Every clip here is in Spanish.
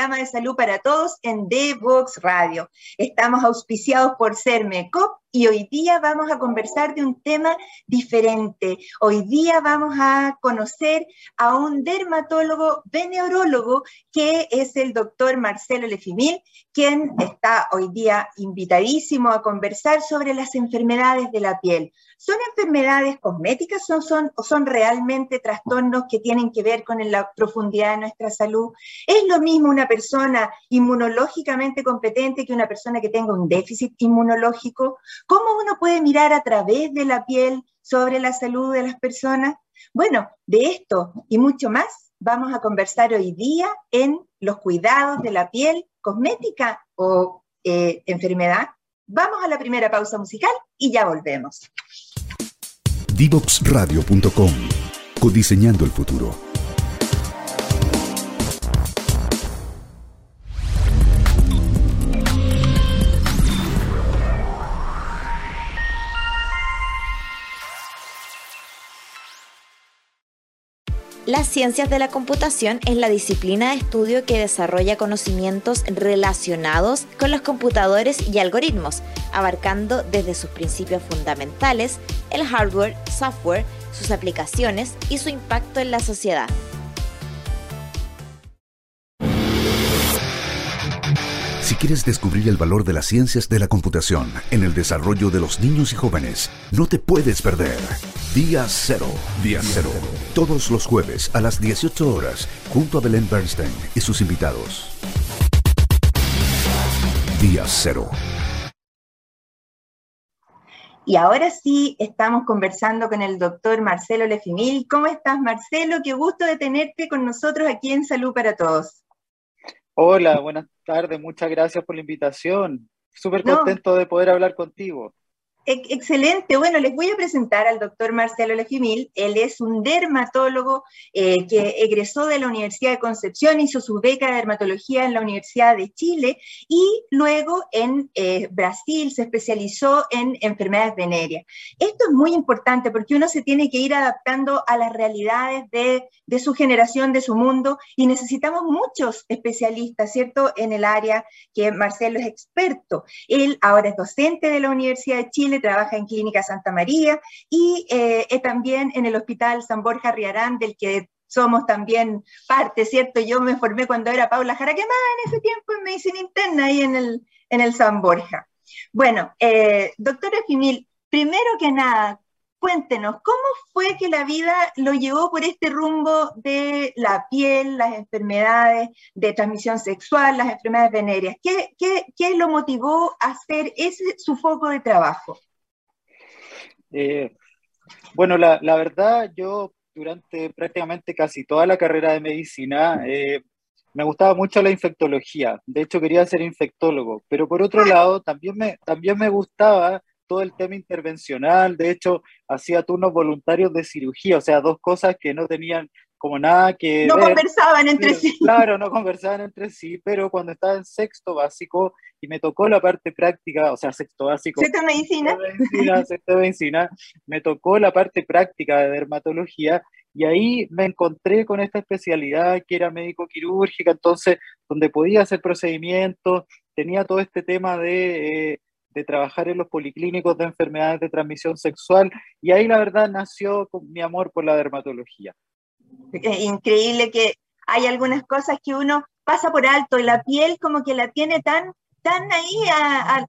programa de salud para todos en D-Box Radio. Estamos auspiciados por Sermecop y hoy día vamos a conversar de un tema diferente. Hoy día vamos a conocer a un dermatólogo venerólogo que es el doctor Marcelo Lefimil, quien está hoy día invitadísimo a conversar sobre las enfermedades de la piel. ¿Son enfermedades cosméticas son, o son realmente trastornos que tienen que ver con la profundidad de nuestra salud? ¿Es lo mismo una persona inmunológicamente competente que una persona que tenga un déficit inmunológico? ¿Cómo uno puede mirar a través de la piel sobre la salud de las personas? Bueno, de esto y mucho más vamos a conversar hoy día en los cuidados de la piel cosmética o eh, enfermedad. Vamos a la primera pausa musical y ya volvemos. Divoxradio.com Codiseñando el futuro. Las ciencias de la computación es la disciplina de estudio que desarrolla conocimientos relacionados con los computadores y algoritmos, abarcando desde sus principios fundamentales, el hardware, software, sus aplicaciones y su impacto en la sociedad. Quieres descubrir el valor de las ciencias de la computación en el desarrollo de los niños y jóvenes, no te puedes perder. Día Cero. Día Cero. Todos los jueves a las 18 horas, junto a Belén Bernstein y sus invitados. Día Cero. Y ahora sí, estamos conversando con el doctor Marcelo Lefimil. ¿Cómo estás, Marcelo? Qué gusto de tenerte con nosotros aquí en Salud para Todos. Hola, buenas tardes, muchas gracias por la invitación. Súper contento de poder hablar contigo. Excelente. Bueno, les voy a presentar al doctor Marcelo Lejimil. Él es un dermatólogo eh, que egresó de la Universidad de Concepción, hizo su beca de dermatología en la Universidad de Chile y luego en eh, Brasil se especializó en enfermedades venéreas. Esto es muy importante porque uno se tiene que ir adaptando a las realidades de, de su generación, de su mundo y necesitamos muchos especialistas, ¿cierto?, en el área que Marcelo es experto. Él ahora es docente de la Universidad de Chile trabaja en Clínica Santa María y eh, también en el Hospital San Borja Riarán, del que somos también parte, ¿cierto? Yo me formé cuando era Paula Jaraquemada en ese tiempo en medicina interna ahí en el, en el San Borja. Bueno, eh, doctora Fimil, primero que nada, cuéntenos, ¿cómo fue que la vida lo llevó por este rumbo de la piel, las enfermedades de transmisión sexual, las enfermedades venéreas? ¿Qué, qué, lo motivó a hacer ese su foco de trabajo? Eh, bueno, la, la, verdad, yo durante prácticamente casi toda la carrera de medicina eh, me gustaba mucho la infectología. De hecho, quería ser infectólogo, pero por otro lado, también me, también me gustaba todo el tema intervencional, de hecho, hacía turnos voluntarios de cirugía, o sea, dos cosas que no tenían como nada que... No conversaban entre sí. Claro, no conversaban entre sí, pero cuando estaba en sexto básico y me tocó la parte práctica, o sea, sexto básico... Sexto medicina. medicina, sexto medicina, me tocó la parte práctica de dermatología y ahí me encontré con esta especialidad que era médico quirúrgica, entonces, donde podía hacer procedimientos, tenía todo este tema de... Eh, de trabajar en los policlínicos de enfermedades de transmisión sexual y ahí la verdad nació mi amor por la dermatología. Increíble que hay algunas cosas que uno pasa por alto la piel como que la tiene tan, tan ahí a,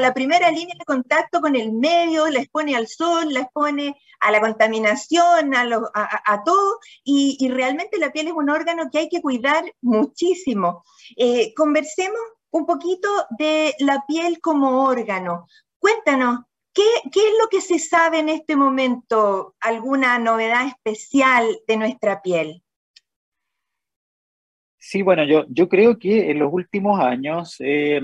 la primera línea de contacto con el medio, la expone al sol, la expone a la contaminación, a, a, todo, y, realmente la piel es un órgano que hay que cuidar muchísimo. Eh, conversemos un poquito de la piel como órgano. Cuéntanos, ¿qué, es lo que se sabe en este momento? ¿Alguna novedad especial de nuestra piel? Sí, bueno, yo, yo creo que en los últimos años eh,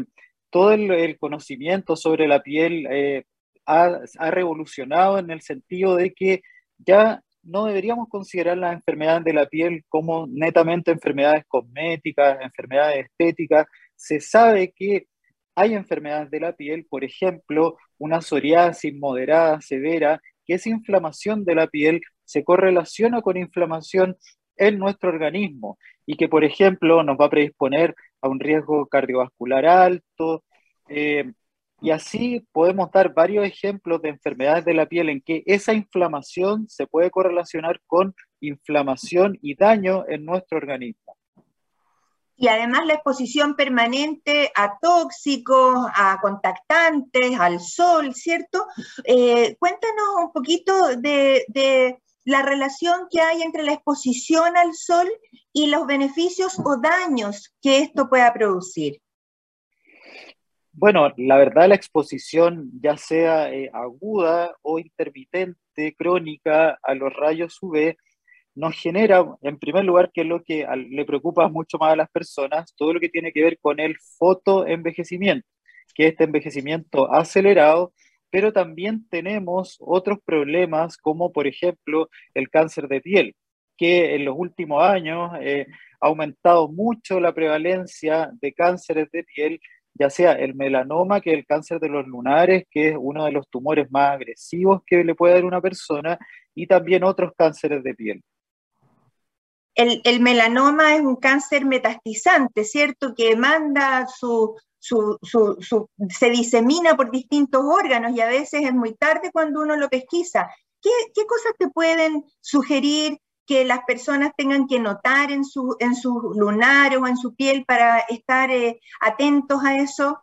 todo el, conocimiento sobre la piel eh, ha, ha, revolucionado en el sentido de que ya no deberíamos considerar las enfermedades de la piel como netamente enfermedades cosméticas, enfermedades estéticas, se sabe que hay enfermedades de la piel, por ejemplo, una psoriasis moderada, severa, que esa inflamación de la piel se correlaciona con inflamación en nuestro organismo y que, por ejemplo, nos va a predisponer a un riesgo cardiovascular alto. Eh, y así podemos dar varios ejemplos de enfermedades de la piel en que esa inflamación se puede correlacionar con inflamación y daño en nuestro organismo. Y además la exposición permanente a tóxicos, a contactantes, al sol, ¿cierto? Eh, cuéntanos un poquito de, de la relación que hay entre la exposición al sol y los beneficios o daños que esto pueda producir. Bueno, la verdad la exposición, ya sea eh, aguda o intermitente, crónica, a los rayos UV, nos genera, en primer lugar, que es lo que le preocupa mucho más a las personas, todo lo que tiene que ver con el fotoenvejecimiento, que es este envejecimiento acelerado, pero también tenemos otros problemas como, por ejemplo, el cáncer de piel, que en los últimos años eh, ha aumentado mucho la prevalencia de cánceres de piel ya sea el melanoma, que es el cáncer de los lunares, que es uno de los tumores más agresivos que le puede dar una persona, y también otros cánceres de piel. El, melanoma es un cáncer metastizante, ¿cierto? Que manda su, se disemina por distintos órganos y a veces es muy tarde cuando uno lo pesquisa. ¿Qué, qué cosas te pueden sugerir que las personas tengan que notar en su, en sus lunares o en su piel para estar eh, atentos a eso?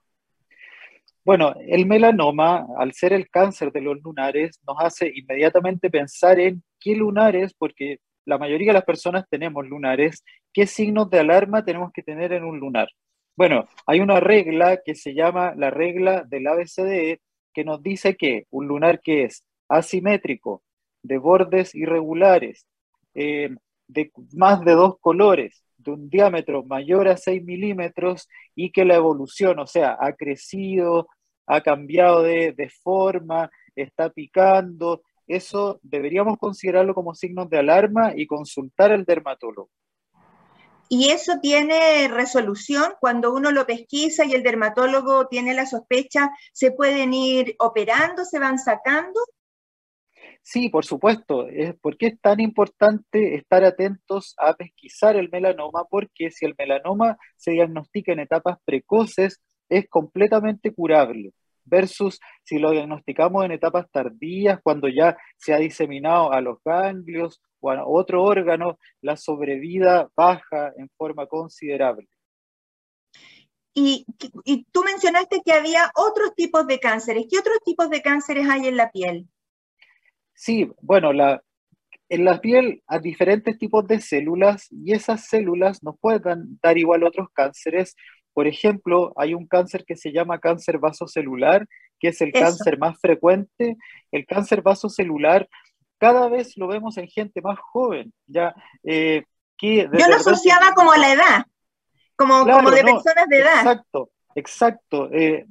Bueno, el melanoma, al ser el cáncer de los lunares, nos hace inmediatamente pensar en qué lunares, porque la mayoría de las personas tenemos lunares, qué signos de alarma tenemos que tener en un lunar. Bueno, hay una regla que se llama la regla del ABCDE que nos dice que un lunar que es asimétrico, de bordes irregulares, eh, de más de dos colores, de un diámetro mayor a 6 milímetros y que la evolución, o sea, ha crecido, ha cambiado de, de forma, está picando, eso deberíamos considerarlo como signos de alarma y consultar al dermatólogo. Y eso tiene resolución cuando uno lo pesquisa y el dermatólogo tiene la sospecha, se pueden ir operando, se van sacando Sí, por supuesto. ¿Por qué es tan importante estar atentos a pesquisar el melanoma? Porque si el melanoma se diagnostica en etapas precoces, es completamente curable, versus si lo diagnosticamos en etapas tardías, cuando ya se ha diseminado a los ganglios o a otro órgano, la sobrevida baja en forma considerable. Y, y, tú mencionaste que había otros tipos de cánceres. ¿Qué otros tipos de cánceres hay en la piel? Sí, bueno, la, en la piel hay diferentes tipos de células y esas células nos pueden dar igual otros cánceres. Por ejemplo, hay un cáncer que se llama cáncer vasocelular, que es el cáncer más frecuente. El cáncer vasocelular cada vez lo vemos en gente más joven. Ya, eh, que Yo lo asociaba como a la edad, como, como de personas de edad. Exacto. Exacto. Eh,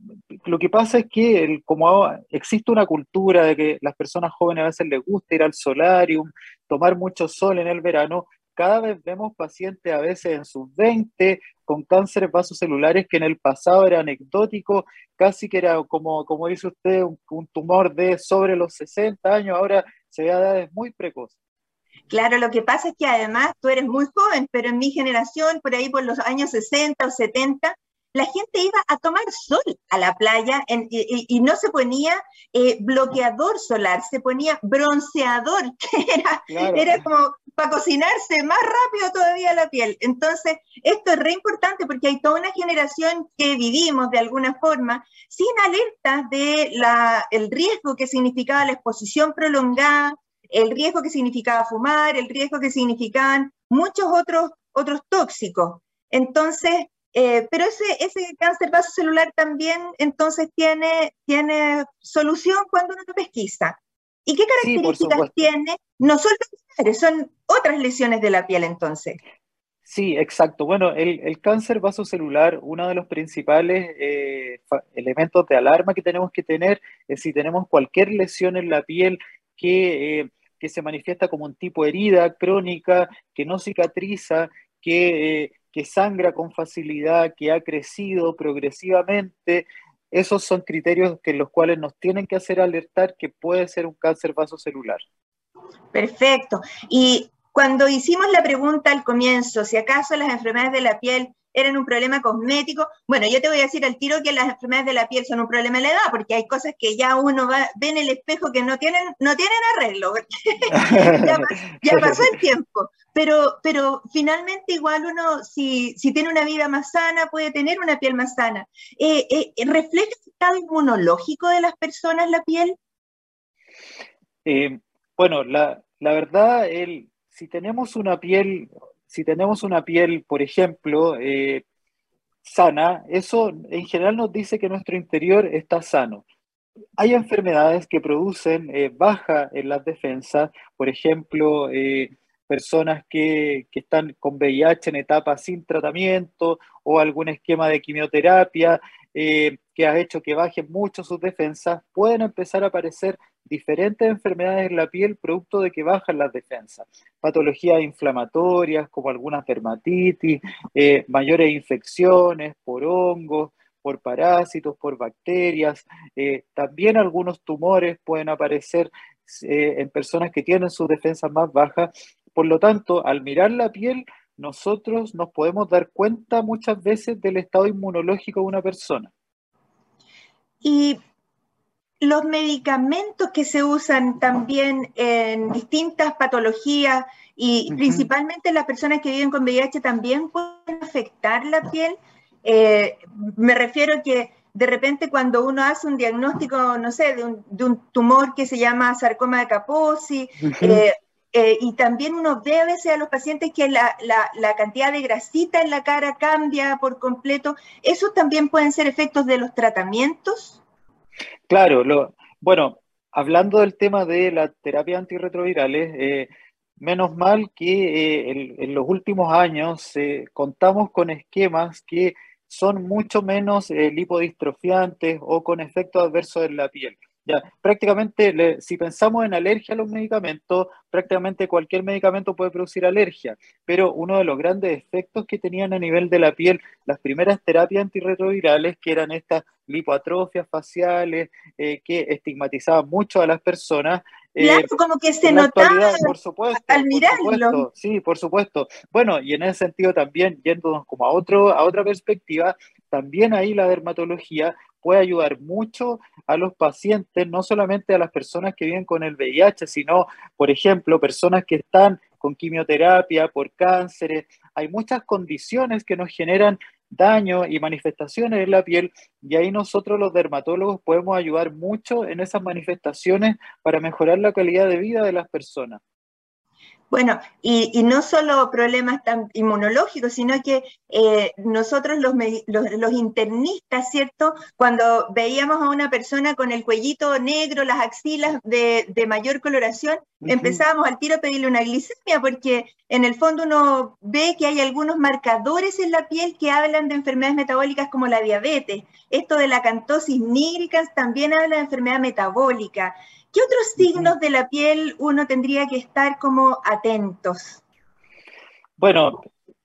lo que pasa es que como existe una cultura de que las personas jóvenes a veces les gusta ir al solarium, tomar mucho sol en el verano, cada vez vemos pacientes a veces en sus 20 con cánceres vasocelulares que en el pasado era anecdótico, casi que era como, como dice usted, un, un tumor de sobre los 60 años, ahora se ve a edades muy precoces. Claro, lo que pasa es que además tú eres muy joven, pero en mi generación, por ahí por los años 60 o 70, la gente iba a tomar sol a la playa y, no se ponía eh, bloqueador solar, se ponía bronceador, que era, era como para cocinarse más rápido todavía la piel. Entonces, esto es re importante porque hay toda una generación que vivimos de alguna forma sin alerta de la, el riesgo que significaba la exposición prolongada, el riesgo que significaba fumar, el riesgo que significaban muchos otros, otros tóxicos. Entonces, eh, pero ese, ese cáncer vasocelular también entonces tiene, tiene solución cuando uno lo pesquisa. ¿Y qué características tiene? No son son otras lesiones de la piel entonces. Sí, exacto. Bueno, el, el cáncer vasocelular, uno de los principales eh, elementos de alarma que tenemos que tener es si tenemos cualquier lesión en la piel que, eh, que se manifiesta como un tipo de herida crónica, que no cicatriza, que que sangra con facilidad, que ha crecido progresivamente. Esos son criterios que los cuales nos tienen que hacer alertar que puede ser un cáncer vasocelular. Perfecto. Y cuando hicimos la pregunta al comienzo, si acaso las enfermedades de la piel eran un problema cosmético. Bueno, yo te voy a decir al tiro que las enfermedades de la piel son un problema de la edad, porque hay cosas que ya uno va, ve en el espejo que no tienen, no tienen arreglo, ya, pasó el tiempo. Pero, pero finalmente igual uno, si, si tiene una vida más sana, puede tener una piel más sana. Eh, eh, ¿Refleja el estado inmunológico de las personas la piel? Eh, bueno, la, la verdad, el, si tenemos una piel si tenemos una piel, por ejemplo, eh, sana, eso en general nos dice que nuestro interior está sano. Hay enfermedades que producen eh, baja en las defensas, por ejemplo, eh, personas que, están con VIH en etapa sin tratamiento o algún esquema de quimioterapia que ha hecho que bajen mucho sus defensas, pueden empezar a aparecer diferentes enfermedades en la piel producto de que bajan las defensas. Patologías inflamatorias como algunas dermatitis, eh, mayores infecciones por hongos, por parásitos, por bacterias. Eh, también algunos tumores pueden aparecer eh, en personas que tienen sus defensas más bajas. Por lo tanto, al mirar la piel, nosotros nos podemos dar cuenta muchas veces del estado inmunológico de una persona. Y los medicamentos que se usan también en distintas patologías y principalmente las personas que viven con VIH también pueden afectar la piel. Eh, me refiero a que de repente cuando uno hace un diagnóstico, no sé, de un, tumor que se llama sarcoma de Kaposi, eh, eh, y también uno ve a veces a los pacientes que la, la, cantidad de grasita en la cara cambia por completo. ¿Esos también pueden ser efectos de los tratamientos? Claro, lo, bueno, hablando del tema de la terapia antirretrovirales, eh, menos mal que eh, en, los últimos años eh, contamos con esquemas que son mucho menos lipodistrofiantes o con efectos adversos en la piel. Ya, prácticamente, si pensamos en alergia a los medicamentos, prácticamente cualquier medicamento puede producir alergia, pero uno de los grandes efectos que tenían a nivel de la piel las primeras terapias antirretrovirales, que eran estas lipoatrofias faciales, eh, que estigmatizaban mucho a las personas, eh, claro, como que se notaba por supuesto, al mirarlo. sí, por supuesto. Bueno, y en ese sentido también, yéndonos como a, otro, a otra perspectiva, también ahí la dermatología puede ayudar mucho a los pacientes, no solamente a las personas que viven con el VIH, sino, por ejemplo, personas que están con quimioterapia por cánceres. Hay muchas condiciones que nos generan daño y manifestaciones en la piel y ahí nosotros los dermatólogos podemos ayudar mucho en esas manifestaciones para mejorar la calidad de vida de las personas. Bueno, y, no solo problemas tan inmunológicos, sino que eh, nosotros los, los, internistas, ¿cierto? Cuando veíamos a una persona con el cuellito negro, las axilas de, mayor coloración, empezábamos al tiro a pedirle una glicemia, porque en el fondo uno ve que hay algunos marcadores en la piel que hablan de enfermedades metabólicas como la diabetes. Esto de la cantosis nigricans también habla de enfermedad metabólica. ¿Qué otros signos de la piel uno tendría que estar como atentos? Bueno,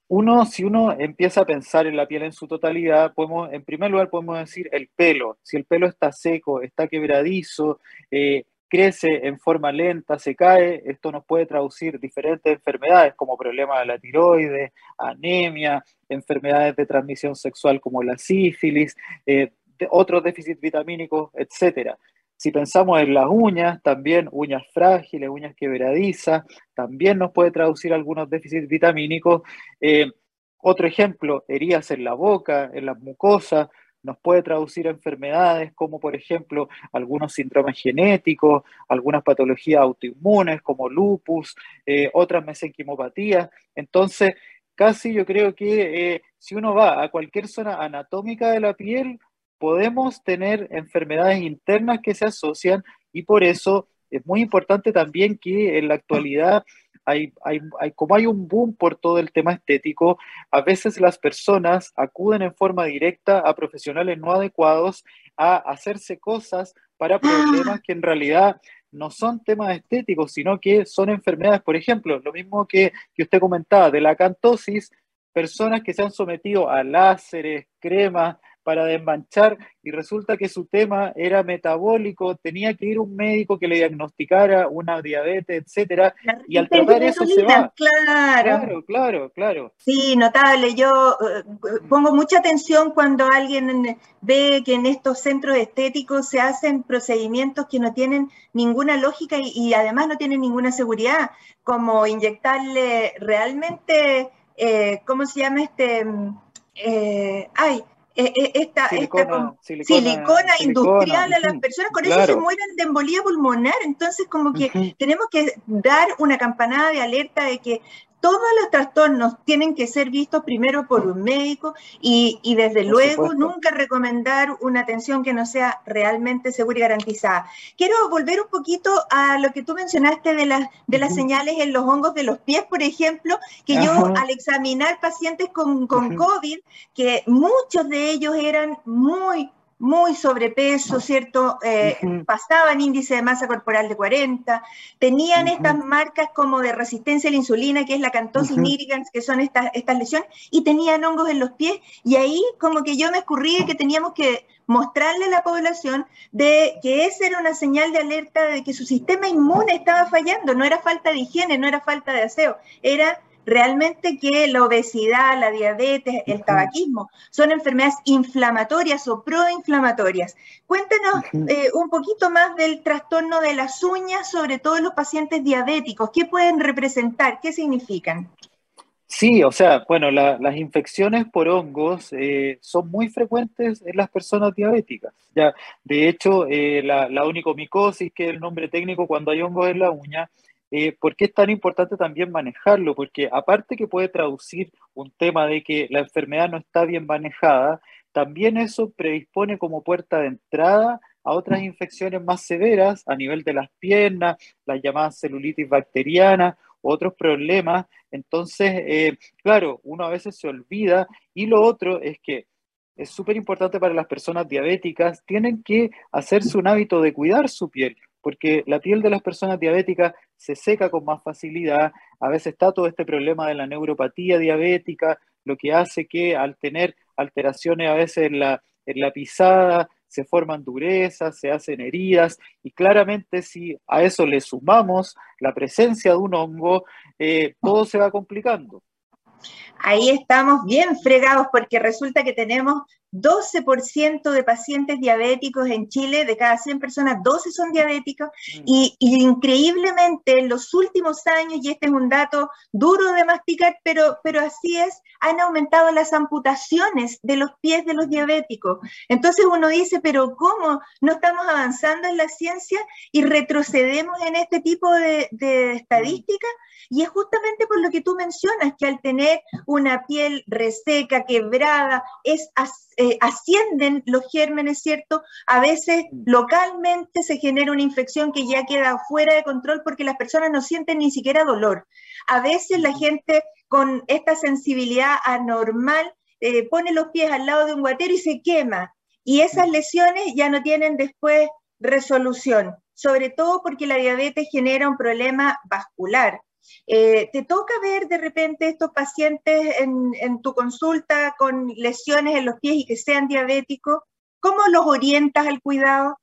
uno, si uno empieza a pensar en la piel en su totalidad, podemos, en primer lugar podemos decir el pelo. Si el pelo está seco, está quebradizo, eh, crece en forma lenta, se cae, esto nos puede traducir diferentes enfermedades como problemas de la tiroides, anemia, enfermedades de transmisión sexual como la sífilis, eh, otros déficits vitamínicos, etcétera. Si pensamos en las uñas, también uñas frágiles, uñas quebradizas, también nos puede traducir algunos déficits vitamínicos. Eh, otro ejemplo, heridas en la boca, en las mucosas, nos puede traducir enfermedades como por ejemplo algunos síndromes genéticos, algunas patologías autoinmunes como lupus, eh, otras mesenquimopatías. Entonces, casi yo creo que eh, si uno va a cualquier zona anatómica de la piel, podemos tener enfermedades internas que se asocian y por eso es muy importante también que en la actualidad hay, hay, como hay un boom por todo el tema estético, a veces las personas acuden en forma directa a profesionales no adecuados a hacerse cosas para problemas que en realidad no son temas estéticos, sino que son enfermedades, por ejemplo, lo mismo que, que usted comentaba de la cantosis, personas que se han sometido a láseres, cremas, para desmanchar y resulta que su tema era metabólico, tenía que ir un médico que le diagnosticara una diabetes, etcétera, y al tratar eso se va. Claro. claro, claro, claro. Sí, notable. Yo eh, pongo mucha atención cuando alguien ve que en estos centros estéticos se hacen procedimientos que no tienen ninguna lógica y, además no tienen ninguna seguridad, como inyectarle realmente, eh, ¿cómo se llama este? Eh, ay, eh, eh, esta, silicona, silicona, industrial a las personas, con eso se mueren de embolía pulmonar. Entonces, como que tenemos que dar una campanada de alerta de que todos los trastornos tienen que ser vistos primero por un médico y, desde luego nunca recomendar una atención que no sea realmente segura y garantizada. Quiero volver un poquito a lo que tú mencionaste de las, de las señales en los hongos de los pies, por ejemplo, que yo al examinar pacientes con, con COVID, que muchos de ellos eran muy muy sobrepeso, ¿cierto? Eh, pasaban índice de masa corporal de 40, tenían estas marcas como de resistencia a la insulina, que es la cantosis nigricans, que son estas, estas lesiones, y tenían hongos en los pies, y ahí como que yo me escurrí que teníamos que mostrarle a la población de que esa era una señal de alerta de que su sistema inmune estaba fallando, no era falta de higiene, no era falta de aseo, era realmente que la obesidad, la diabetes, el tabaquismo son enfermedades inflamatorias o proinflamatorias. Cuéntenos eh, un poquito más del trastorno de las uñas, sobre todo en los pacientes diabéticos. ¿Qué pueden representar? ¿Qué significan? Sí, o sea, bueno, las infecciones por hongos eh, son muy frecuentes en las personas diabéticas. Ya, de hecho, eh, la, la onicomicosis, que es el nombre técnico cuando hay hongos en la uña, eh, ¿por qué es tan importante también manejarlo? Porque aparte que puede traducir un tema de que la enfermedad no está bien manejada, también eso predispone como puerta de entrada a otras infecciones más severas a nivel de las piernas, las llamadas celulitis bacteriana, otros problemas. Entonces, eh, claro, uno a veces se olvida y lo otro es que es súper importante para las personas diabéticas, tienen que hacerse un hábito de cuidar su piel porque la piel de las personas diabéticas se seca con más facilidad, a veces está todo este problema de la neuropatía diabética, lo que hace que al tener alteraciones a veces en la, en la pisada, se forman durezas, se hacen heridas, y claramente si a eso le sumamos la presencia de un hongo, eh, todo se va complicando. Ahí estamos bien fregados porque resulta que tenemos 12% de pacientes diabéticos en Chile, de cada 100 personas, 12 son diabéticos, mm. y, increíblemente en los últimos años, y este es un dato duro de masticar, pero, pero así es, han aumentado las amputaciones de los pies de los diabéticos. Entonces uno dice, pero ¿cómo no estamos avanzando en la ciencia y retrocedemos en este tipo de, de estadísticas? Y es justamente por lo que tú mencionas, que al tener una piel reseca, quebrada, es, eh, ascienden los gérmenes, ¿cierto? A veces mm. localmente se genera una infección que ya queda fuera de control porque las personas no sienten ni siquiera dolor. A veces la gente con esta sensibilidad anormal eh, pone los pies al lado de un guatero y se quema. Y esas lesiones ya no tienen después resolución, sobre todo porque la diabetes genera un problema vascular. Eh, ¿Te toca ver de repente estos pacientes en, tu consulta con lesiones en los pies y que sean diabéticos? ¿Cómo los orientas al cuidado?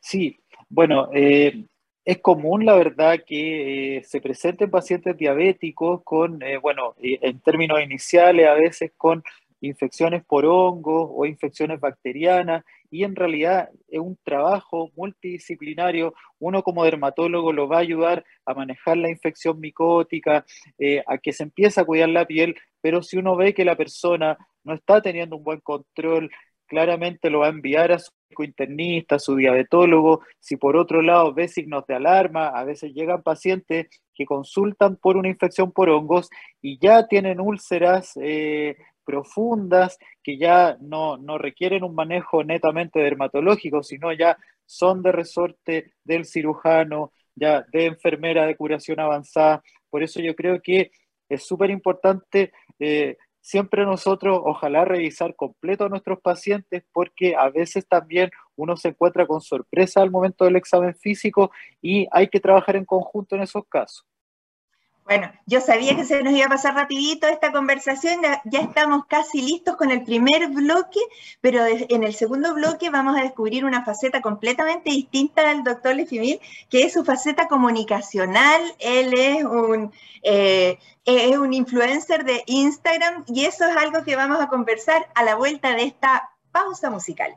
Sí, bueno, eh, es común, la verdad, que eh, se presenten pacientes diabéticos con, bueno, en términos iniciales, a veces con infecciones por hongos o infecciones bacterianas, y en realidad es un trabajo multidisciplinario. Uno como dermatólogo lo va a ayudar a manejar la infección micótica, eh, a que se empiece a cuidar la piel, pero si uno ve que la persona no está teniendo un buen control, claramente lo va a enviar a su internista, a su diabetólogo. Si por otro lado ve signos de alarma, a veces llegan pacientes que consultan por una infección por hongos y ya tienen úlceras eh, profundas que ya no, requieren un manejo netamente dermatológico, sino ya son de resorte del cirujano, ya de enfermera de curación avanzada. Por eso yo creo que es súper importante eh, siempre nosotros, ojalá revisar completo a nuestros pacientes, porque a veces también uno se encuentra con sorpresa al momento del examen físico y hay que trabajar en conjunto en esos casos. Bueno, yo sabía que se nos iba a pasar rapidito esta conversación, ya, estamos casi listos con el primer bloque, pero en el segundo bloque vamos a descubrir una faceta completamente distinta del doctor Lefimil, que es su faceta comunicacional. Él es un, eh, es un influencer de Instagram y eso es algo que vamos a conversar a la vuelta de esta pausa musical.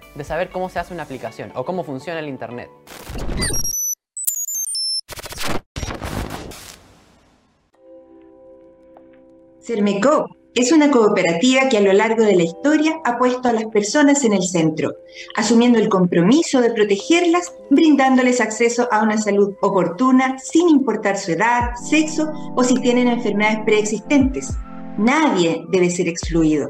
de saber cómo se hace una aplicación o cómo funciona el Internet. Cermeco es una cooperativa que a lo largo de la historia ha puesto a las personas en el centro, asumiendo el compromiso de protegerlas, brindándoles acceso a una salud oportuna sin importar su edad, sexo o si tienen enfermedades preexistentes. Nadie debe ser excluido.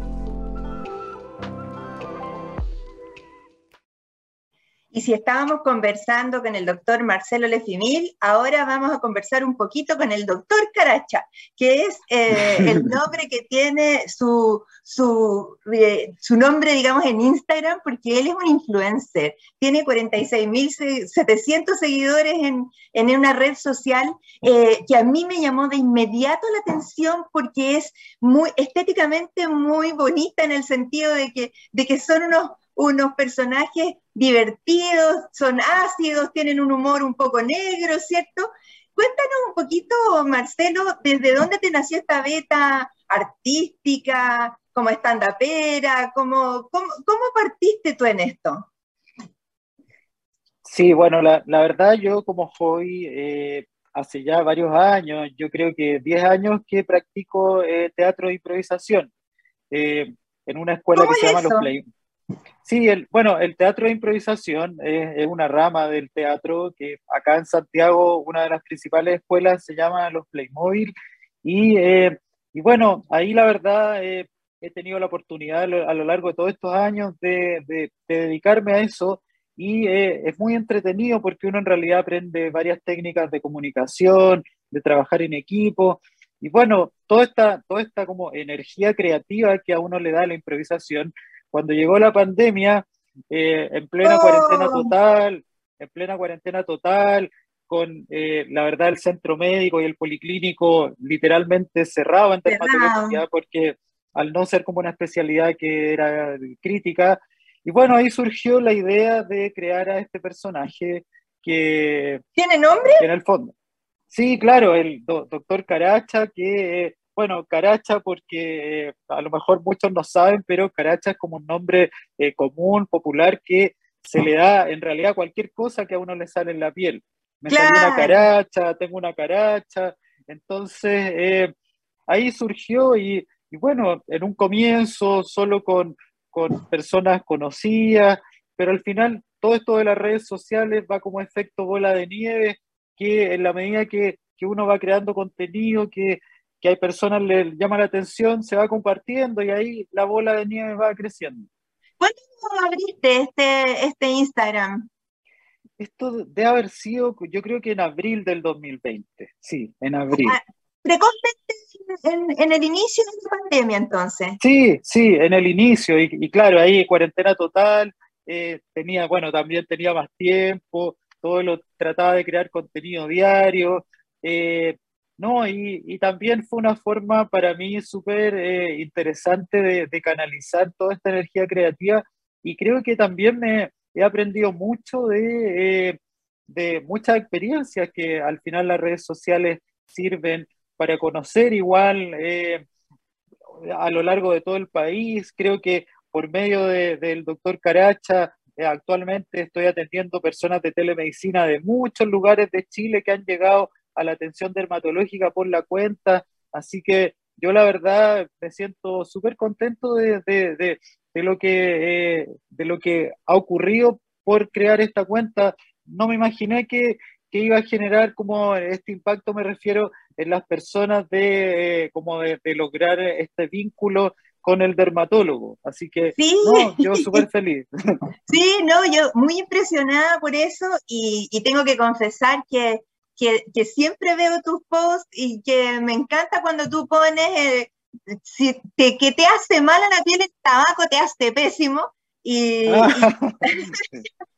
Y si estábamos conversando con el doctor Marcelo Lefimil, ahora vamos a conversar un poquito con el doctor Caracha, que es eh, el nombre que tiene su, su, eh, su, nombre, digamos, en Instagram, porque él es un influencer. Tiene 46.700 seguidores en, en, una red social eh, que a mí me llamó de inmediato la atención porque es muy estéticamente muy bonita en el sentido de que, de que son unos unos personajes divertidos, son ácidos, tienen un humor un poco negro, ¿cierto? Cuéntanos un poquito, Marcelo, desde dónde te nació esta beta artística, como estandapera, ¿cómo, cómo, cómo partiste tú en esto? Sí, bueno, la, la verdad yo como hobby, eh, hace ya varios años, yo creo que 10 años que practico eh, teatro de improvisación eh, en una escuela que se llama Los Play. Sí, el, bueno, el teatro de improvisación es, una rama del teatro que acá en Santiago, una de las principales escuelas se llama los Playmobil. Y, eh, y bueno, ahí la verdad eh, he tenido la oportunidad a lo, largo de todos estos años de, de, dedicarme a eso y eh, es muy entretenido porque uno en realidad aprende varias técnicas de comunicación, de trabajar en equipo. Y bueno, toda esta, toda esta como energía creativa que a uno le da la improvisación, cuando llegó la pandemia, eh, en plena cuarentena oh. total, en plena cuarentena total, con eh, la verdad el centro médico y el policlínico literalmente cerrado en dermatología porque al no ser como una especialidad que era crítica, y bueno, ahí surgió la idea de crear a este personaje que... ¿Tiene nombre? En el fondo. Sí, claro, el doctor Caracha, que bueno, Caracha, porque eh, a lo mejor muchos no saben, pero Caracha es como un nombre eh, común, popular, que se le da en realidad a cualquier cosa que a uno le sale en la piel. Me salió una caracha, tengo una caracha, entonces eh, ahí surgió y, bueno, en un comienzo solo con, con personas conocidas, pero al final todo esto de las redes sociales va como efecto bola de nieve, que en la medida que, que uno va creando contenido, que que hay personas le llama la atención, se va compartiendo y ahí la bola de nieve va creciendo. ¿Cuándo abriste este, este Instagram? Esto debe haber sido, yo creo que en abril del 2020, sí, en abril. Ah, precozmente en, el inicio de la pandemia, entonces. Sí, sí, en el inicio, y, claro, ahí cuarentena total, eh, tenía, bueno, también tenía más tiempo, todo lo trataba de crear contenido diario, eh, ¿no? Y, también fue una forma para mí súper eh, interesante de, canalizar toda esta energía creativa y creo que también me he aprendido mucho de, de muchas experiencias que al final las redes sociales sirven para conocer igual eh, a lo largo de todo el país. Creo que por medio del doctor Caracha, eh, actualmente estoy atendiendo personas de telemedicina de muchos lugares de Chile que han llegado a la atención dermatológica por la cuenta. Así que yo la verdad me siento súper contento de, de, lo que, eh, de lo que ha ocurrido por crear esta cuenta. No me imaginé que, que iba a generar como este impacto, me refiero en las personas de, como de, lograr este vínculo con el dermatólogo. Así que sí. yo súper feliz. Sí, no, yo muy impresionada por eso y, tengo que confesar que, que, siempre veo tus posts y que me encanta cuando tú pones eh, si te, que te hace mal a la piel el tabaco, te hace pésimo. Y,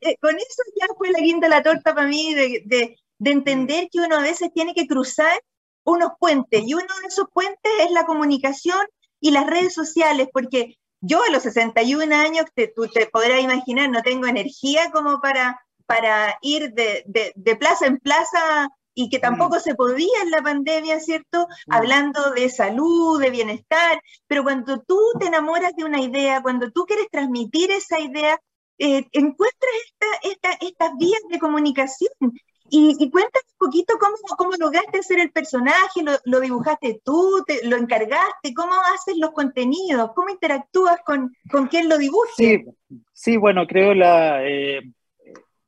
Eh, con eso ya fue la guinda de la torta para mí, de, de, de, entender que uno a veces tiene que cruzar unos puentes, y uno de esos puentes es la comunicación y las redes sociales, porque yo a los 61 años, te, tú te podrás imaginar, no tengo energía como para, para ir de, de, de plaza en plaza y que tampoco mm. se podía en la pandemia, ¿cierto? Mm. Hablando de salud, de bienestar, pero cuando tú te enamoras de una idea, cuando tú quieres transmitir esa idea, eh, encuentras esta, estas vías de comunicación. Y, y cuéntame un poquito cómo, cómo lograste hacer el personaje, lo, dibujaste tú, te, lo encargaste, cómo haces los contenidos, cómo interactúas con, con quien lo dibuja. Sí, sí, bueno, creo la eh,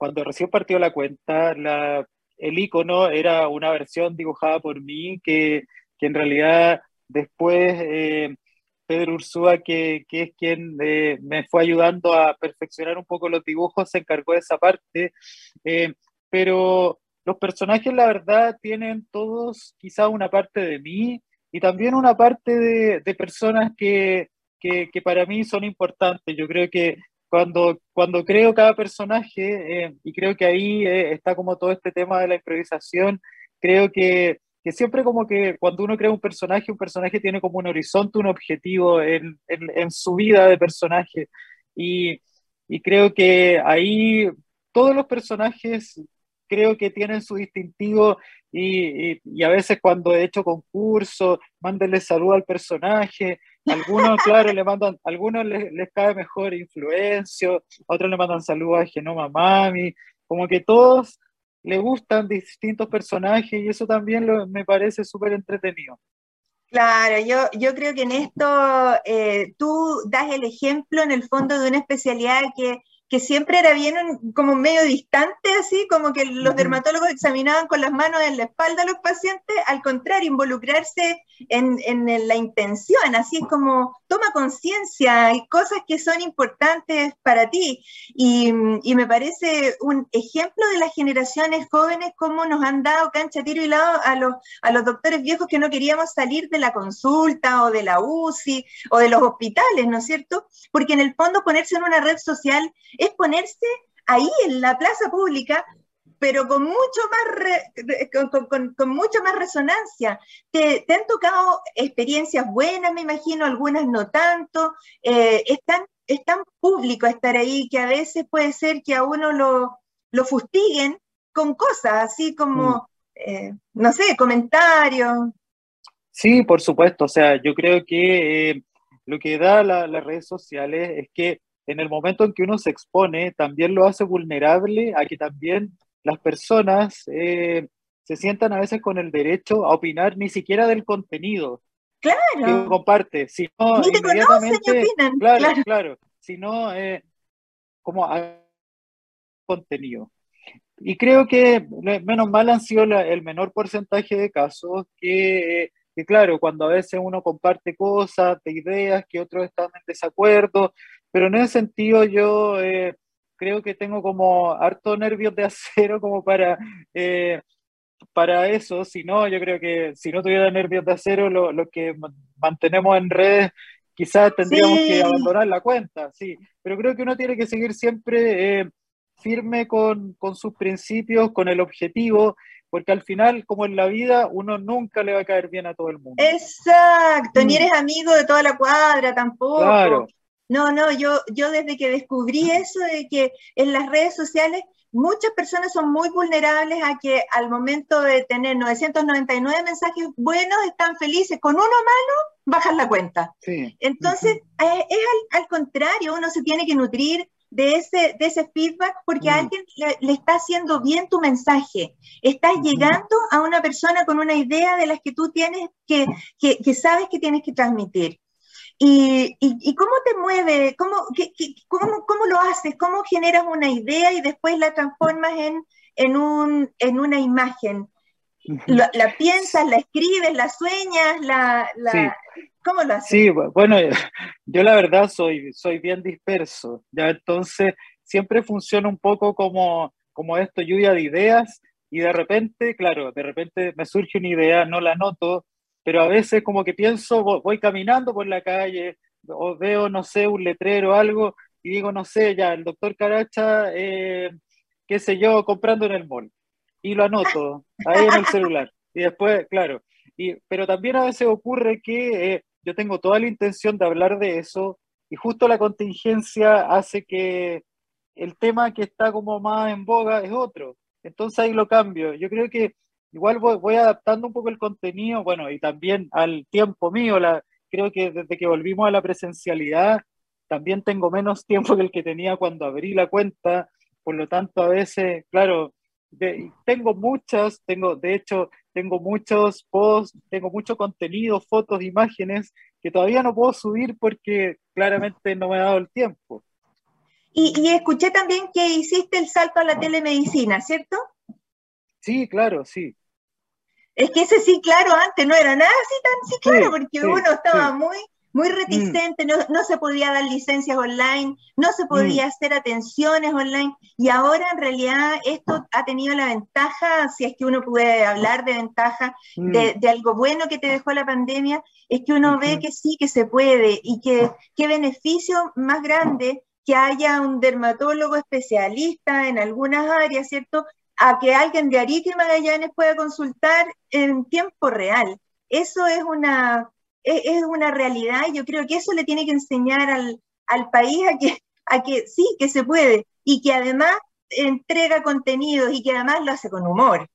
cuando recién partió la cuenta, la, el icono era una versión dibujada por mí que, que en realidad después eh, Pedro Ursúa, que, que es quien eh, me fue ayudando a perfeccionar un poco los dibujos, se encargó de esa parte. Eh, pero los personajes, la verdad, tienen todos quizá una parte de mí y también una parte de, de personas que, que, que, para mí son importantes. Yo creo que cuando, cuando creo cada personaje, eh, y creo que ahí está como todo este tema de la improvisación, creo que que siempre como que cuando uno crea un personaje, un personaje tiene como un horizonte, un objetivo en, en, su vida de personaje. Y, y, creo que ahí todos los personajes creo que tienen su distintivo y, y, a veces cuando he hecho concursos, mándenle salud al personaje. Algunos, claro, le mandan, algunos les, les cae mejor Influencio, otros le mandan salud a Genoma Mami, como que todos le gustan distintos personajes y eso también me parece súper entretenido. Claro, yo, yo creo que en esto eh, tú das el ejemplo en el fondo de una especialidad que que siempre era bien como medio distante, así como que los dermatólogos examinaban con las manos en la espalda a los pacientes, al contrario, involucrarse en, en la intención, así es como toma conciencia, hay cosas que son importantes para ti. Y, me parece un ejemplo de las generaciones jóvenes, cómo nos han dado cancha, tiro y lado a los, a los doctores viejos que no queríamos salir de la consulta o de la UCI o de los hospitales, ¿no es cierto? Porque en el fondo ponerse en una red social es ponerse ahí en la plaza pública, pero con mucho más, con, con, mucha más resonancia. ¿Te, ¿Te, han tocado experiencias buenas, me imagino, algunas no tanto? Eh, es, tan, es, tan, público estar ahí que a veces puede ser que a uno lo, lo fustiguen con cosas, así como, mm. eh, no sé, comentarios. Sí, por supuesto. O sea, yo creo que eh, lo que da las redes sociales es que en el momento en que uno se expone, también lo hace vulnerable a que también las personas eh, se sientan a veces con el derecho a opinar ni siquiera del contenido claro. que comparte, sino inmediatamente, claro, claro, sino eh, como a contenido. Y creo que menos mal han sido el menor porcentaje de casos que, que, claro, cuando a veces uno comparte cosas, de ideas, que otros están en desacuerdo, pero en ese sentido yo eh, creo que tengo como harto nervios de acero como para, eh, para eso, si no, yo creo que si no tuviera nervios de acero, lo, lo que mantenemos en redes, quizás tendríamos que abandonar la cuenta, sí, pero creo que uno tiene que seguir siempre eh, firme con, con sus principios, con el objetivo, porque al final, como en la vida, uno nunca le va a caer bien a todo el mundo. Exacto, ni mm. eres amigo de toda la cuadra tampoco. Claro. No, no, yo, yo desde que descubrí eso de que en las redes sociales muchas personas son muy vulnerables a que al momento de tener 999 mensajes buenos están felices, con uno malo bajan la cuenta. Entonces, eh, es, al, contrario, uno se tiene que nutrir de ese, de ese feedback porque a mm. alguien le, está haciendo bien tu mensaje. Estás llegando a una persona con una idea de las que tú tienes que, que, que sabes que tienes que transmitir. ¿Y, y, cómo te mueve? ¿Cómo, cómo, ¿Cómo, lo haces? ¿Cómo generas una idea y después la transformas en, en, un, en una imagen? ¿La, piensas, la escribes, la sueñas? La, la... ¿Cómo lo haces? Sí, bueno, yo la verdad soy, soy bien disperso, ya entonces siempre funciona un poco como, como esto, lluvia de ideas, y de repente, claro, de repente me surge una idea, no la noto, pero a veces como que pienso, voy caminando por la calle o veo, no sé, un letrero o algo y digo, no sé, ya, el doctor Caracha, eh, qué sé yo, comprando en el mall. Y lo anoto ahí en el celular. Y después, claro, y, pero también a veces ocurre que eh, yo tengo toda la intención de hablar de eso y justo la contingencia hace que el tema que está como más en boga es otro. Entonces ahí lo cambio. Yo creo que igual voy, adaptando un poco el contenido, bueno, y también al tiempo mío, la, creo que desde que volvimos a la presencialidad, también tengo menos tiempo que el que tenía cuando abrí la cuenta, por lo tanto a veces, claro, tengo muchas, tengo, de hecho, tengo muchos posts, tengo mucho contenido, fotos, imágenes que todavía no puedo subir porque claramente no me ha dado el tiempo. Y, y escuché también que hiciste el salto a la telemedicina, ¿cierto? Sí, claro, sí. Es que ese sí, claro, antes no era nada así tan sí, claro, porque uno estaba muy, muy mm. reticente, no, no, se podía dar licencias online, no se podía mm. hacer atenciones online, y ahora en realidad esto ha tenido la ventaja, si es que uno puede hablar de ventaja, de, mm. de, algo bueno que te dejó la pandemia, es que uno ve que sí, que se puede, y que qué beneficio más grande que haya un dermatólogo especialista en algunas áreas, ¿cierto? A que alguien de Arica y Magallanes pueda consultar en tiempo real. Eso es una, es, una realidad y yo creo que eso le tiene que enseñar al, al país a que, a que sí, que se puede y que además entrega contenidos y que además lo hace con humor.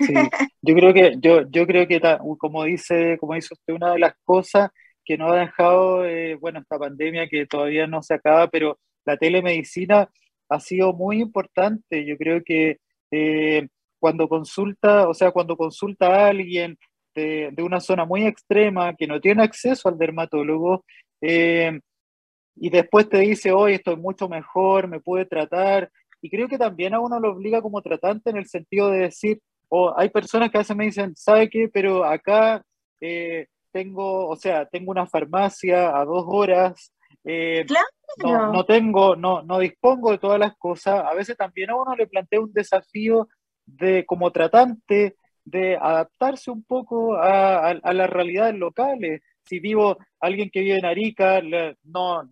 Sí, yo creo que, yo, yo creo que como dice, como dice usted, una de las cosas que nos ha dejado, eh, bueno, esta pandemia que todavía no se acaba, pero la telemedicina ha sido muy importante. Yo creo que eh, cuando consulta, o sea, cuando consulta a alguien de, una zona muy extrema que no tiene acceso al dermatólogo, eh, y después te dice, hoy estoy mucho mejor, me puede tratar, y creo que también a uno lo obliga como tratante en el sentido de decir, o hay personas que a veces me dicen, ¿sabe qué? Pero acá eh, tengo, o sea, tengo una farmacia a dos horas, claro no, no, tengo, no, no dispongo de todas las cosas. A veces también a uno le plantea un desafío de como tratante de adaptarse un poco a, a, las realidades locales. Si vivo, alguien que vive en Arica, no,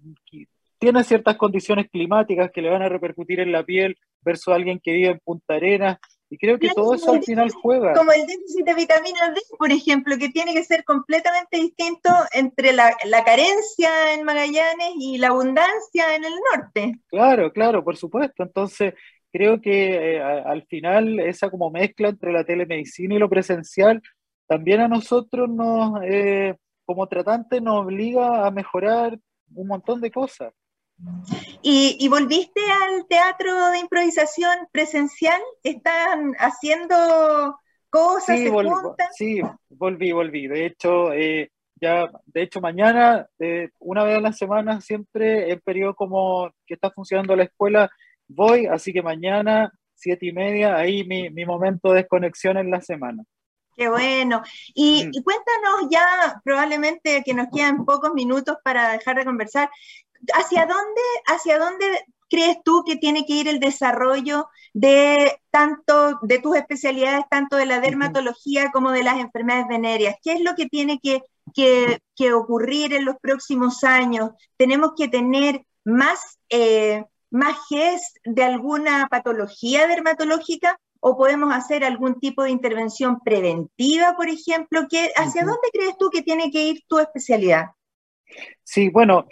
tiene ciertas condiciones climáticas que le van a repercutir en la piel versus alguien que vive en Punta Arenas, y creo que todo eso al final juega. Como el déficit de vitamina D, por ejemplo, que tiene que ser completamente distinto entre la, la, carencia en Magallanes y la abundancia en el norte. Claro, claro, por supuesto. Entonces, creo que eh, al final esa como mezcla entre la telemedicina y lo presencial, también a nosotros nos, eh, como tratantes, nos obliga a mejorar un montón de cosas. ¿Y, volviste al teatro de improvisación presencial? ¿Están haciendo cosas? Sí, volví, sí volví, volví. De hecho, eh, ya, de hecho, mañana, eh, una vez a la semana, siempre en periodo como que está funcionando la escuela, voy, así que mañana, siete y media, ahí mi, mi momento de desconexión en la semana. Qué bueno. Y, mm. y, cuéntanos ya, probablemente que nos quedan pocos minutos para dejar de conversar, ¿hacia dónde, hacia dónde crees tú que tiene que ir el desarrollo de tanto de tus especialidades, tanto de la dermatología como de las enfermedades venéreas? ¿Qué es lo que tiene que, que, ocurrir en los próximos años? ¿Tenemos que tener más, eh, más GES de alguna patología dermatológica? ¿O podemos hacer algún tipo de intervención preventiva, por ejemplo? ¿Qué, ¿Hacia dónde crees tú que tiene que ir tu especialidad? Sí, bueno,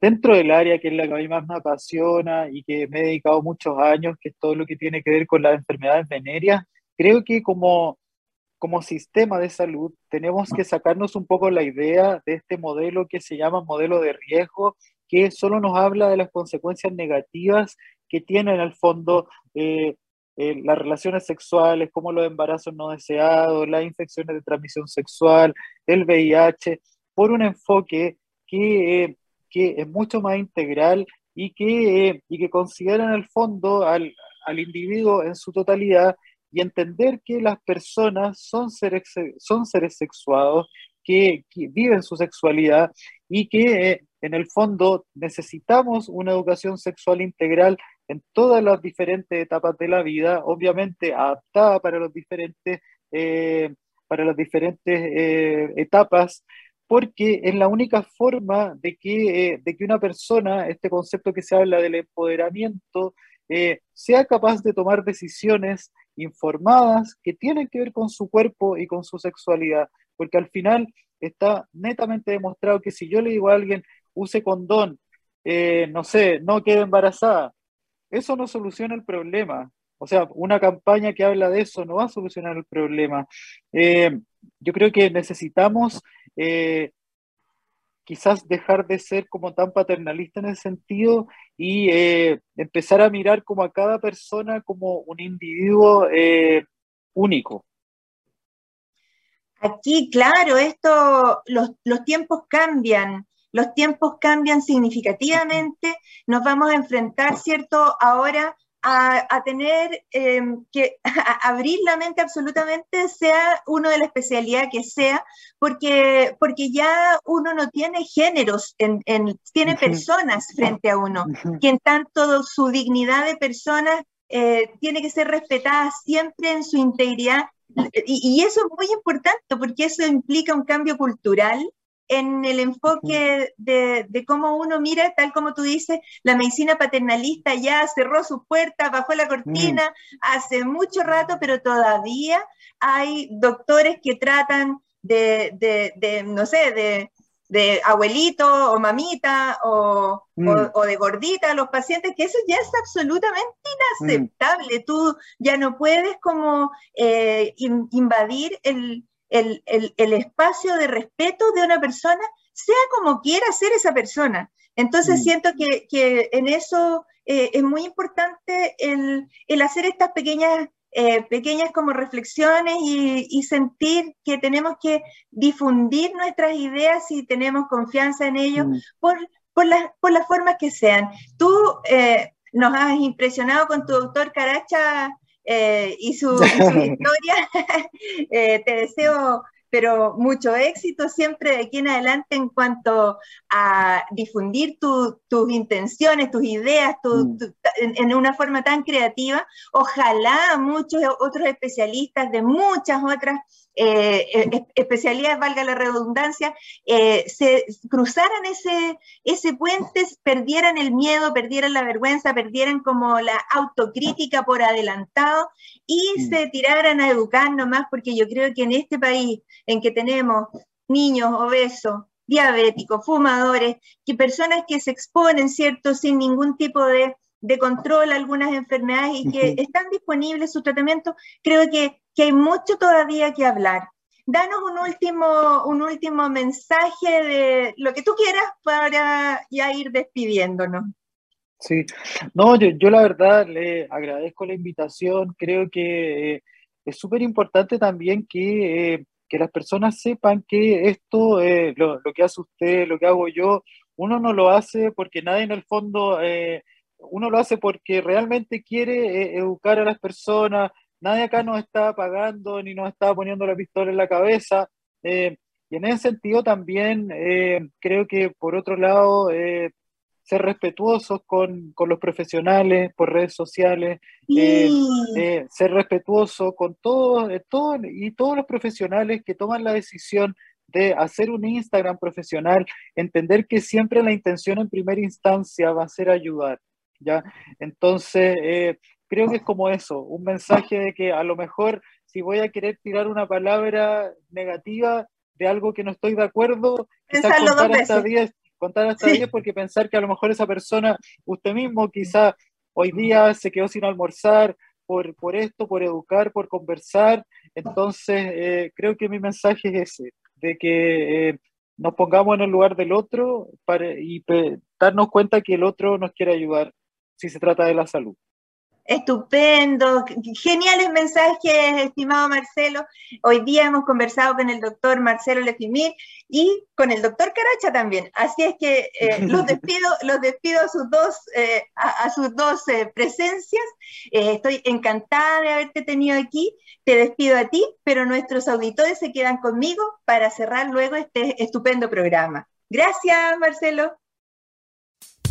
dentro del área que es la que a mí más me apasiona y que me he dedicado muchos años, que es todo lo que tiene que ver con las enfermedades venéreas, creo que como, como sistema de salud tenemos que sacarnos un poco la idea de este modelo que se llama modelo de riesgo, que solo nos habla de las consecuencias negativas que tienen en el fondo eh, eh, las relaciones sexuales, como los embarazos no deseados, las infecciones de transmisión sexual, el VIH, por un enfoque que, que es mucho más integral y que, y que considera en el fondo al, al individuo en su totalidad y entender que las personas son seres, son seres sexuados, que, viven su sexualidad y que eh, en el fondo necesitamos una educación sexual integral en todas las diferentes etapas de la vida, obviamente adaptada para los diferentes, eh, para las diferentes eh, etapas porque es la única forma de que, eh, de que una persona, este concepto que se habla del empoderamiento, eh, sea capaz de tomar decisiones informadas que tienen que ver con su cuerpo y con su sexualidad, porque al final está netamente demostrado que si yo le digo a alguien use condón, eh, no sé, no quede embarazada, eso no soluciona el problema. O sea, una campaña que habla de eso no va a solucionar el problema. Yo creo que necesitamos eh, quizás dejar de ser como tan paternalista en ese sentido y eh, empezar a mirar como a cada persona como un individuo eh, único. Aquí, claro, esto, los, los tiempos cambian, los tiempos cambian significativamente, nos vamos a enfrentar, ¿cierto? Ahora a, tener em, que abrir la mente absolutamente, sea uno de la especialidad que sea, porque, porque ya uno no tiene géneros, en, tiene personas frente a uno, que en tanto su dignidad de persona eh, tiene que ser respetada siempre en su integridad. Y, y, eso es muy importante porque eso implica un cambio cultural en el enfoque de, cómo uno mira, tal como tú dices, la medicina paternalista ya cerró sus puertas, bajó la cortina mm. hace mucho rato, pero todavía hay doctores que tratan de, no sé, de, abuelito o mamita o, mm. de gordita a los pacientes, que eso ya es absolutamente inaceptable. Tú ya no puedes como eh, invadir el, el, espacio de respeto de una persona, sea como quiera ser esa persona. Entonces mm. siento que, en eso eh, es muy importante el, hacer estas pequeñas, eh, pequeñas como reflexiones y, sentir que tenemos que difundir nuestras ideas y tenemos confianza en ello mm. por, por, por las formas que sean. Tú eh, nos has impresionado con tu doctor Caracha eh, y, su, historia. Eh, te deseo pero mucho éxito siempre de aquí en adelante en cuanto a difundir tus intenciones, tus ideas, mm. en, una forma tan creativa. Ojalá muchos otros especialistas de muchas otras eh, eh, especialidades, valga la redundancia, eh, se cruzaran ese, ese puente, perdieran el miedo, perdieran la vergüenza, perdieran como la autocrítica por adelantado y mm. se tiraran a educar nomás, porque yo creo que en este país en que tenemos niños obesos, diabéticos, fumadores, que personas que se exponen, ¿cierto?, sin ningún tipo de, de control a algunas enfermedades y que están disponibles sus tratamientos, creo que que hay mucho todavía que hablar. Danos un último, un último mensaje de lo que tú quieras para ya ir despidiéndonos. Sí, no, yo, la verdad le agradezco la invitación, creo que eh, es súper importante también que, eh, que, las personas sepan que esto, eh, lo, lo, que hace usted, lo que hago yo, uno no lo hace porque nadie en el fondo, uno lo hace porque realmente quiere educar a las personas, nadie acá nos está pagando ni nos está poniendo la pistola en la cabeza. Eh, y en ese sentido también eh, creo que por otro lado, eh, ser respetuosos con, los profesionales por redes sociales, eh, eh, ser respetuoso con todos todo, y todos los profesionales que toman la decisión de hacer un Instagram profesional, entender que siempre la intención en primera instancia va a ser ayudar, ¿ya? Entonces, eh, creo que es como eso, un mensaje de que a lo mejor si voy a querer tirar una palabra negativa de algo que no estoy de acuerdo, quizás contar hasta 10 contar hasta 10 porque pensar que a lo mejor esa persona, usted mismo quizá hoy día se quedó sin almorzar por, por esto, por educar, por conversar. Entonces, eh, creo que mi mensaje es ese, de que eh, nos pongamos en el lugar del otro para, y darnos cuenta que el otro nos quiere ayudar si se trata de la salud. Estupendo, geniales mensajes, estimado Marcelo. Hoy día hemos conversado con el doctor Marcelo Lefimir y con el doctor Caracha también. Así es que eh, los despido, los despido a sus dos, eh, a, sus dos eh, presencias. estoy encantada de haberte tenido aquí. Te despido a ti, pero nuestros auditores se quedan conmigo para cerrar luego este estupendo programa. Gracias, Marcelo.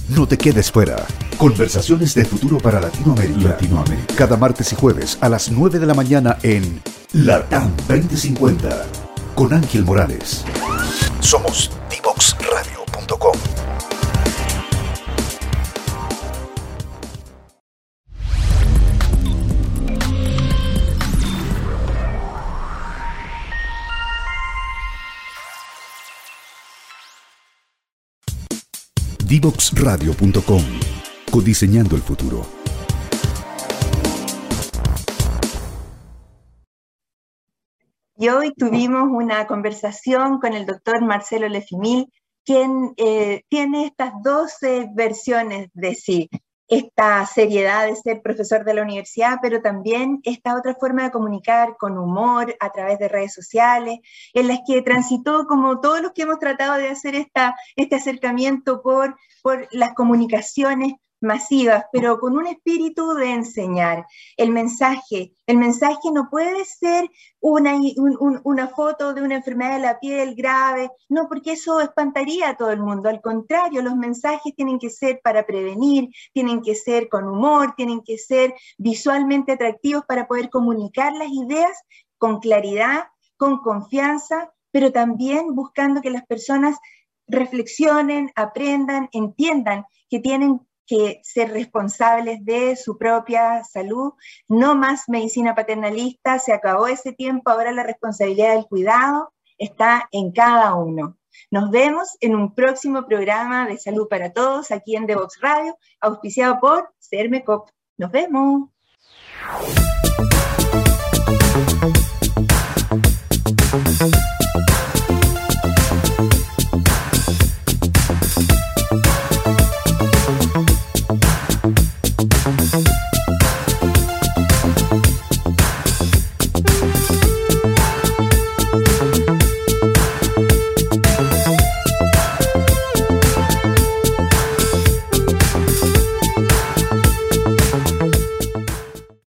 No te quedes fuera. Conversaciones de futuro para Latinoamérica. Latinoamérica. Cada martes y jueves a las 9 de la mañana en Latam 2050 con Ángel Morales. Somos divoxradio.com. Divoxradio.com. Codiseñando el futuro. Y hoy tuvimos una conversación con el doctor Marcelo Lefimil, quien eh, tiene estas 12 versiones de sí. Esta seriedad de ser profesor de la universidad, pero también esta otra forma de comunicar con humor a través de redes sociales, en las que transitó como todos los que hemos tratado de hacer esta, este acercamiento por, por las comunicaciones masivas, pero con un espíritu de enseñar. El mensaje, el mensaje no puede ser una, una foto de una enfermedad de la piel grave, no, porque eso espantaría a todo el mundo. Al contrario, los mensajes tienen que ser para prevenir, tienen que ser con humor, tienen que ser visualmente atractivos para poder comunicar las ideas con claridad, con confianza, pero también buscando que las personas reflexionen, aprendan, entiendan que tienen que ser responsables de su propia salud, no más medicina paternalista, se acabó ese tiempo, ahora la responsabilidad del cuidado está en cada uno. Nos vemos en un próximo programa de Salud para Todos aquí en Devox Radio, auspiciado por CERMECOP. Nos vemos.